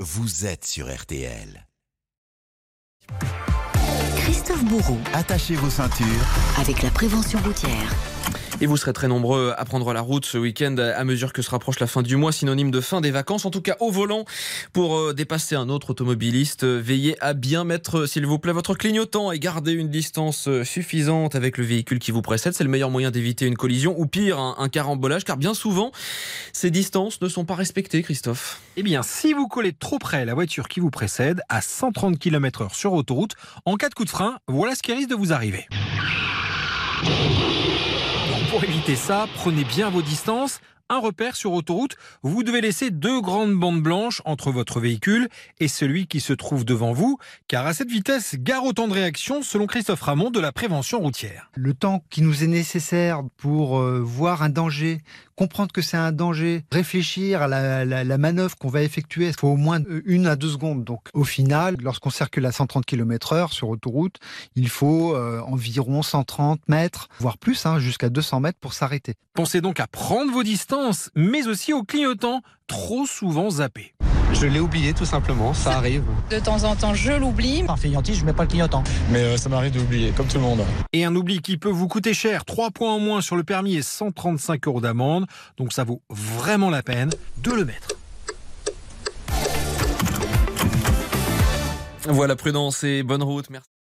vous êtes sur RTL. Christophe Bourreau, Attachez vos ceintures. avec la prévention routière. Et vous serez très nombreux à prendre la route ce week-end à mesure que se rapproche la fin du mois, synonyme de fin des vacances. En tout cas, au volant, pour euh, dépasser un autre automobiliste, euh, veillez à bien mettre, euh, s'il vous plaît, votre clignotant et garder une distance suffisante avec le véhicule qui vous précède. C'est le meilleur moyen d'éviter une collision ou pire, un, un carambolage, car bien souvent, ces distances ne sont pas respectées, Christophe. Eh bien, si vous collez trop près la voiture qui vous précède, à 130 km/h sur autoroute, en cas de coup de frein, voilà ce qui risque de vous arriver. Pour éviter ça, prenez bien vos distances. Un repère sur autoroute, vous devez laisser deux grandes bandes blanches entre votre véhicule et celui qui se trouve devant vous, car à cette vitesse, gare au temps de réaction selon Christophe Ramon de la prévention routière. le temps qui nous est nécessaire pour euh, voir un danger, comprendre que c'est un danger, réfléchir à la, la- manœuvre qu'on va effectuer, il faut au moins euh, une à deux secondes. Donc au final, lorsqu'on circule à 130 km heure sur autoroute, il faut euh, environ 130 mètres, voire plus, hein, jusqu'à 200 mètres pour s'arrêter. Pensez donc à prendre vos distances, mais aussi au clignotant, trop souvent zappé. Je l'ai oublié tout simplement, ça arrive. De temps en temps, je l'oublie. Par fainéantise, je mets pas le clignotant. Mais euh, ça m'arrive d'oublier, comme tout le monde. Et un oubli qui peut vous coûter cher, 3 points en moins sur le permis et 135 euros d'amende. Donc ça vaut vraiment la peine de le mettre. Voilà, prudence et bonne route. Merci.